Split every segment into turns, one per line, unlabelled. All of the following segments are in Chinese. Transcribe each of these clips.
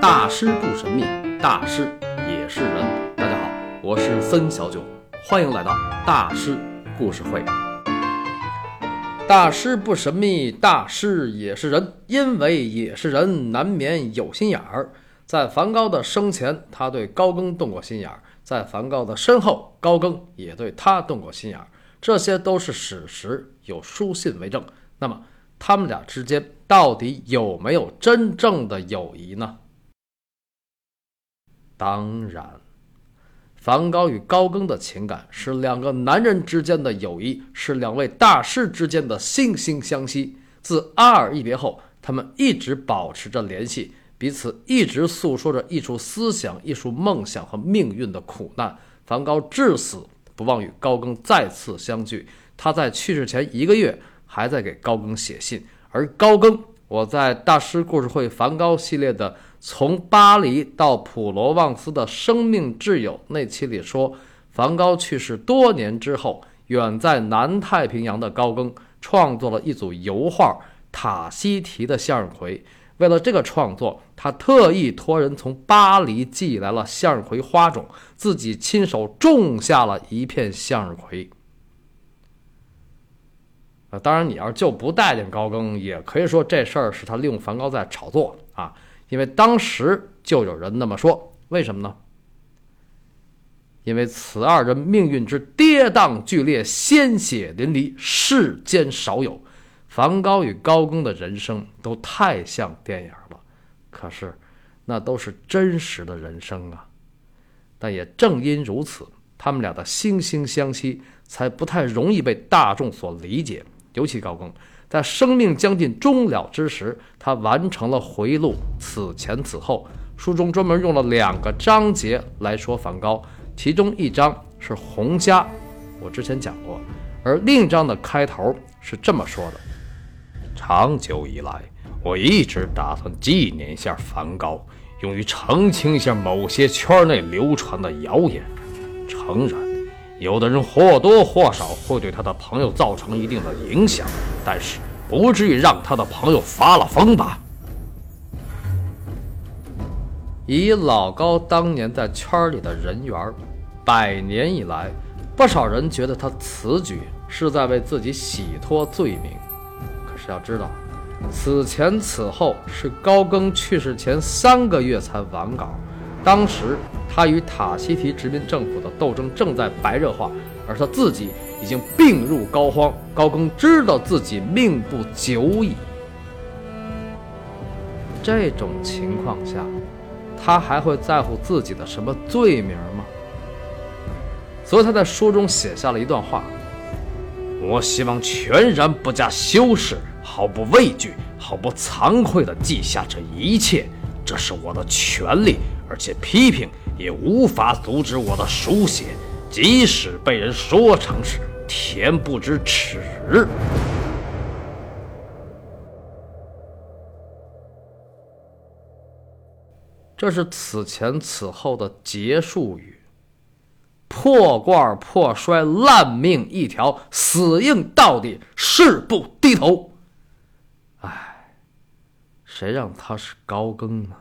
大师不神秘，大师也是人。大家好，我是森小九，欢迎来到大师故事会。大师不神秘，大师也是人，因为也是人，难免有心眼儿。在梵高的生前，他对高更动过心眼儿；在梵高的身后，高更也对他动过心眼儿。这些都是史实，有书信为证。那么，他们俩之间到底有没有真正的友谊呢？当然，梵高与高更的情感是两个男人之间的友谊，是两位大师之间的惺惺相惜。自阿尔一别后，他们一直保持着联系，彼此一直诉说着艺术思想、艺术梦想和命运的苦难。梵高至死不忘与高更再次相聚，他在去世前一个月还在给高更写信，而高更，我在大师故事会梵高系列的。从巴黎到普罗旺斯的生命挚友那期里说，梵高去世多年之后，远在南太平洋的高更创作了一组油画《塔西提的向日葵》。为了这个创作，他特意托人从巴黎寄来了向日葵花种，自己亲手种下了一片向日葵。啊，当然，你要就不待见高更，也可以说这事儿是他利用梵高在炒作啊。因为当时就有人那么说，为什么呢？因为此二人命运之跌宕剧烈，鲜血淋漓，世间少有。梵高与高更的人生都太像电影了，可是那都是真实的人生啊。但也正因如此，他们俩的惺惺相惜才不太容易被大众所理解，尤其高更。在生命将近终了之时，他完成了回录《此前此后》。书中专门用了两个章节来说梵高，其中一章是洪家，我之前讲过，而另一章的开头是这么说的：长久以来，我一直打算纪念一下梵高，用于澄清一下某些圈内流传的谣言。诚然。有的人或多或少会对他的朋友造成一定的影响，但是不至于让他的朋友发了疯吧？以老高当年在圈里的人缘，百年以来，不少人觉得他此举是在为自己洗脱罪名。可是要知道，此前此后是高更去世前三个月才完稿，当时。他与塔西提殖民政府的斗争正在白热化，而他自己已经病入膏肓。高更知道自己命不久矣。这种情况下，他还会在乎自己的什么罪名吗？所以他在书中写下了一段话：“我希望全然不加修饰，毫不畏惧，毫不惭愧地记下这一切，这是我的权利，而且批评。”也无法阻止我的书写，即使被人说成是恬不知耻。这是此前此后的结束语。破罐破摔，烂命一条，死硬到底，誓不低头。唉，谁让他是高更呢？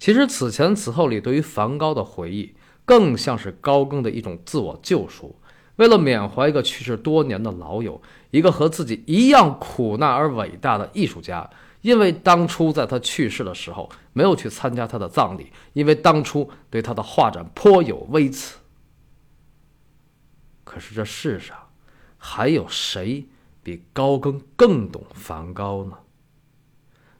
其实此前此后里对于梵高的回忆，更像是高更的一种自我救赎。为了缅怀一个去世多年的老友，一个和自己一样苦难而伟大的艺术家，因为当初在他去世的时候没有去参加他的葬礼，因为当初对他的画展颇有微词。可是这世上，还有谁比高更更懂梵高呢？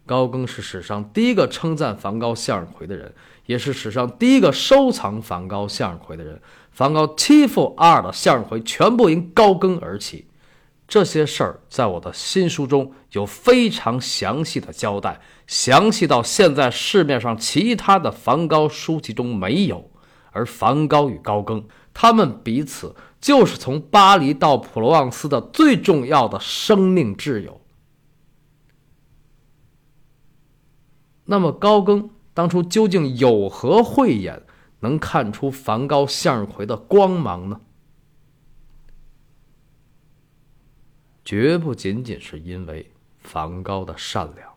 高更是史上第一个称赞梵高向日葵的人，也是史上第一个收藏梵高向日葵的人。梵高欺负阿尔的向日葵全部因高更而起，这些事儿在我的新书中有非常详细的交代，详细到现在市面上其他的梵高书籍中没有。而梵高与高更，他们彼此就是从巴黎到普罗旺斯的最重要的生命挚友。那么高更当初究竟有何慧眼，能看出梵高向日葵的光芒呢？绝不仅仅是因为梵高的善良，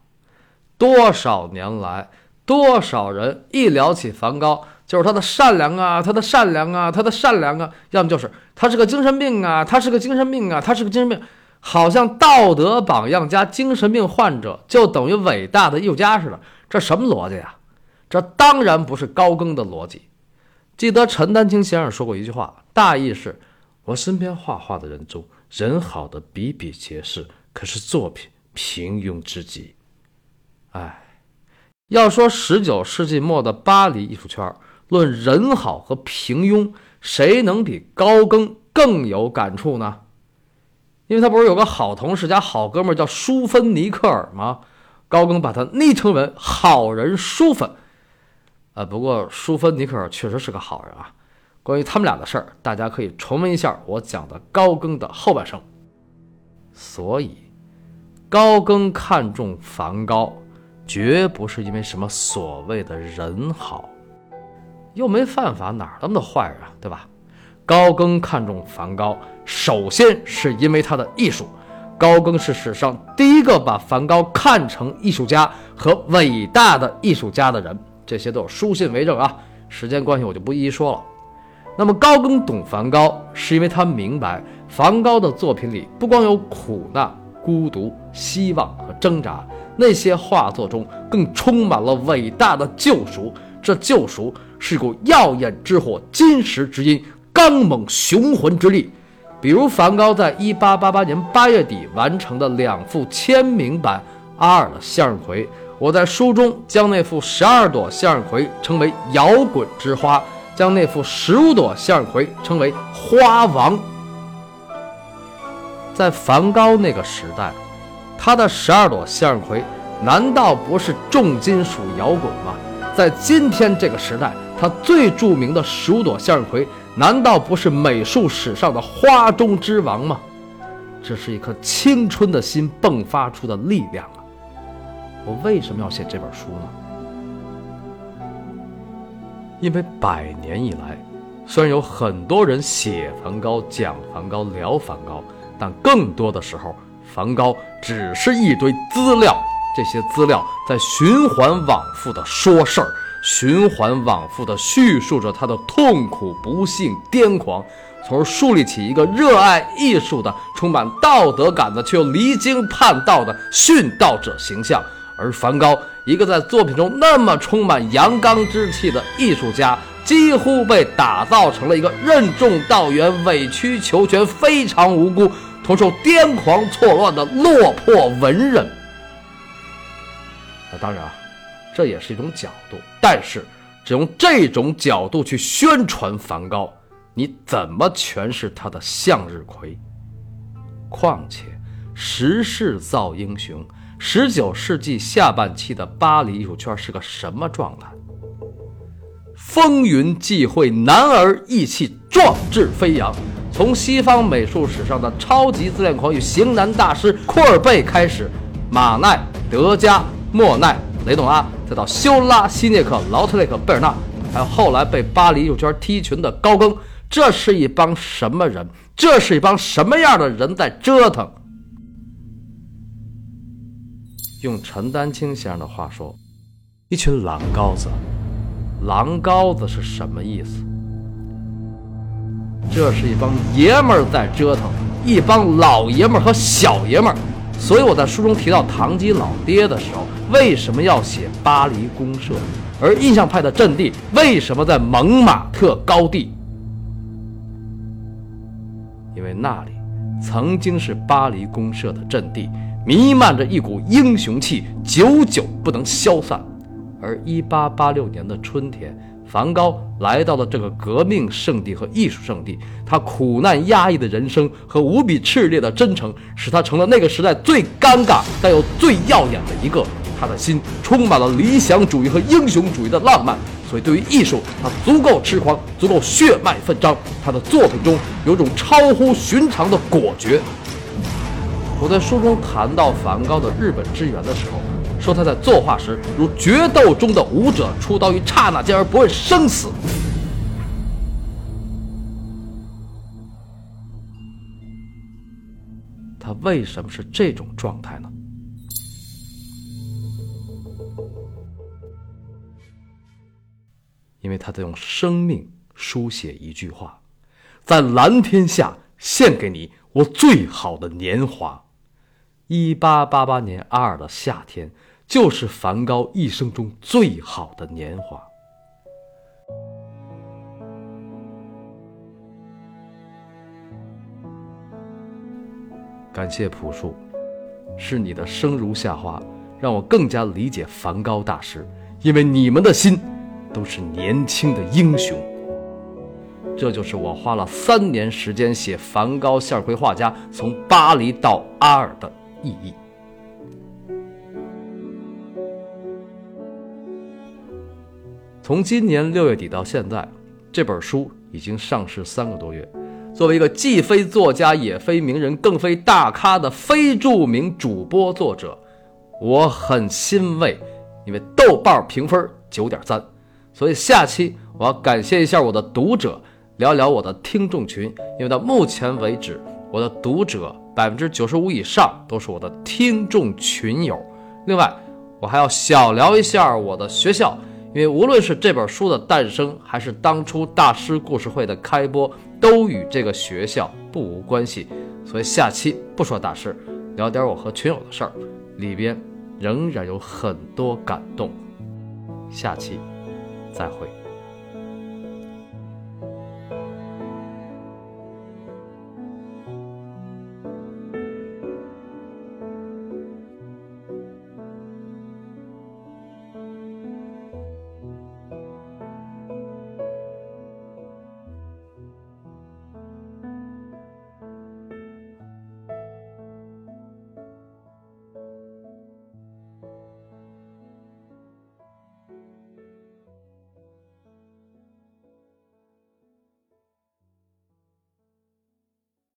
多少年来，多少人一聊起梵高，就是他的善良啊，他的善良啊，他的善良啊，要么就是他是个精神病啊，他是个精神病啊，他是个精神病，好像道德榜样加精神病患者就等于伟大的艺术家似的，这什么逻辑啊？这当然不是高更的逻辑。记得陈丹青先生说过一句话，大意是：我身边画画的人中，人好的比比皆是，可是作品。平庸之极，哎，要说十九世纪末的巴黎艺术圈，论人好和平庸，谁能比高更更有感触呢？因为他不是有个好同事加好哥们叫舒芬尼克尔吗？高更把他昵称为“好人淑芬”。呃，不过淑芬尼克尔确实是个好人啊。关于他们俩的事儿，大家可以重温一下我讲的高更的后半生。所以。高更看重梵高，绝不是因为什么所谓的人好，又没犯法，哪那么多坏人啊，对吧？高更看重梵高，首先是因为他的艺术。高更是史上第一个把梵高看成艺术家和伟大的艺术家的人，这些都有书信为证啊。时间关系，我就不一一说了。那么，高更懂梵高，是因为他明白梵高的作品里不光有苦难。孤独、希望和挣扎，那些画作中更充满了伟大的救赎。这救赎是一股耀眼之火、金石之音、刚猛雄浑之力。比如梵高在1888年8月底完成的两幅签名版阿尔的向日葵，我在书中将那幅十二朵向日葵称为“摇滚之花”，将那幅十五朵向日葵称为“花王”。在梵高那个时代，他的十二朵向日葵难道不是重金属摇滚吗？在今天这个时代，他最著名的十五朵向日葵难道不是美术史上的花中之王吗？这是一颗青春的心迸发出的力量啊！我为什么要写这本书呢？因为百年以来，虽然有很多人写梵高、讲梵高、聊梵高。但更多的时候，梵高只是一堆资料，这些资料在循环往复的说事儿，循环往复的叙述着他的痛苦、不幸、癫狂，从而树立起一个热爱艺术的、充满道德感的却又离经叛道的殉道者形象。而梵高，一个在作品中那么充满阳刚之气的艺术家。几乎被打造成了一个任重道远、委曲求全、非常无辜、同受癫狂错乱的落魄文人。那当然啊，这也是一种角度，但是只用这种角度去宣传梵高，你怎么诠释他的向日葵？况且，时势造英雄，十九世纪下半期的巴黎艺术圈是个什么状态？风云际会，男儿意气，壮志飞扬。从西方美术史上的超级自恋狂与型男大师库尔贝开始，马奈、德加、莫奈、雷诺阿，再到修拉、希涅克、劳特雷克、贝尔纳，还有后来被巴黎艺术圈踢群的高更，这是一帮什么人？这是一帮什么样的人在折腾？用陈丹青先生的话说，一群狼羔子。狼羔子是什么意思？这是一帮爷们儿在折腾，一帮老爷们儿和小爷们儿。所以我在书中提到唐吉老爹的时候，为什么要写巴黎公社？而印象派的阵地为什么在蒙马特高地？因为那里曾经是巴黎公社的阵地，弥漫着一股英雄气，久久不能消散。而1886年的春天，梵高来到了这个革命圣地和艺术圣地。他苦难压抑的人生和无比炽烈的真诚，使他成了那个时代最尴尬但又最耀眼的一个。他的心充满了理想主义和英雄主义的浪漫，所以对于艺术，他足够痴狂，足够血脉奋张。他的作品中有种超乎寻常的果决。我在书中谈到梵高的日本之源的时候。说他在作画时如决斗中的武者出刀于刹那间而不问生死。他为什么是这种状态呢？因为他在用生命书写一句话：“在蓝天下献给你我最好的年华。”一八八八年二的夏天，就是梵高一生中最好的年华。感谢朴树，是你的生如夏花，让我更加理解梵高大师。因为你们的心，都是年轻的英雄。这就是我花了三年时间写梵高向日葵画家从巴黎到阿尔的意义。从今年六月底到现在，这本书已经上市三个多月。作为一个既非作家也非名人更非大咖的非著名主播作者，我很欣慰，因为豆瓣评分九点三。所以下期我要感谢一下我的读者，聊聊我的听众群。因为到目前为止，我的读者百分之九十五以上都是我的听众群友。另外，我还要小聊一下我的学校，因为无论是这本书的诞生，还是当初大师故事会的开播。都与这个学校不无关系，所以下期不说大师，聊点我和群友的事儿，里边仍然有很多感动。下期再会。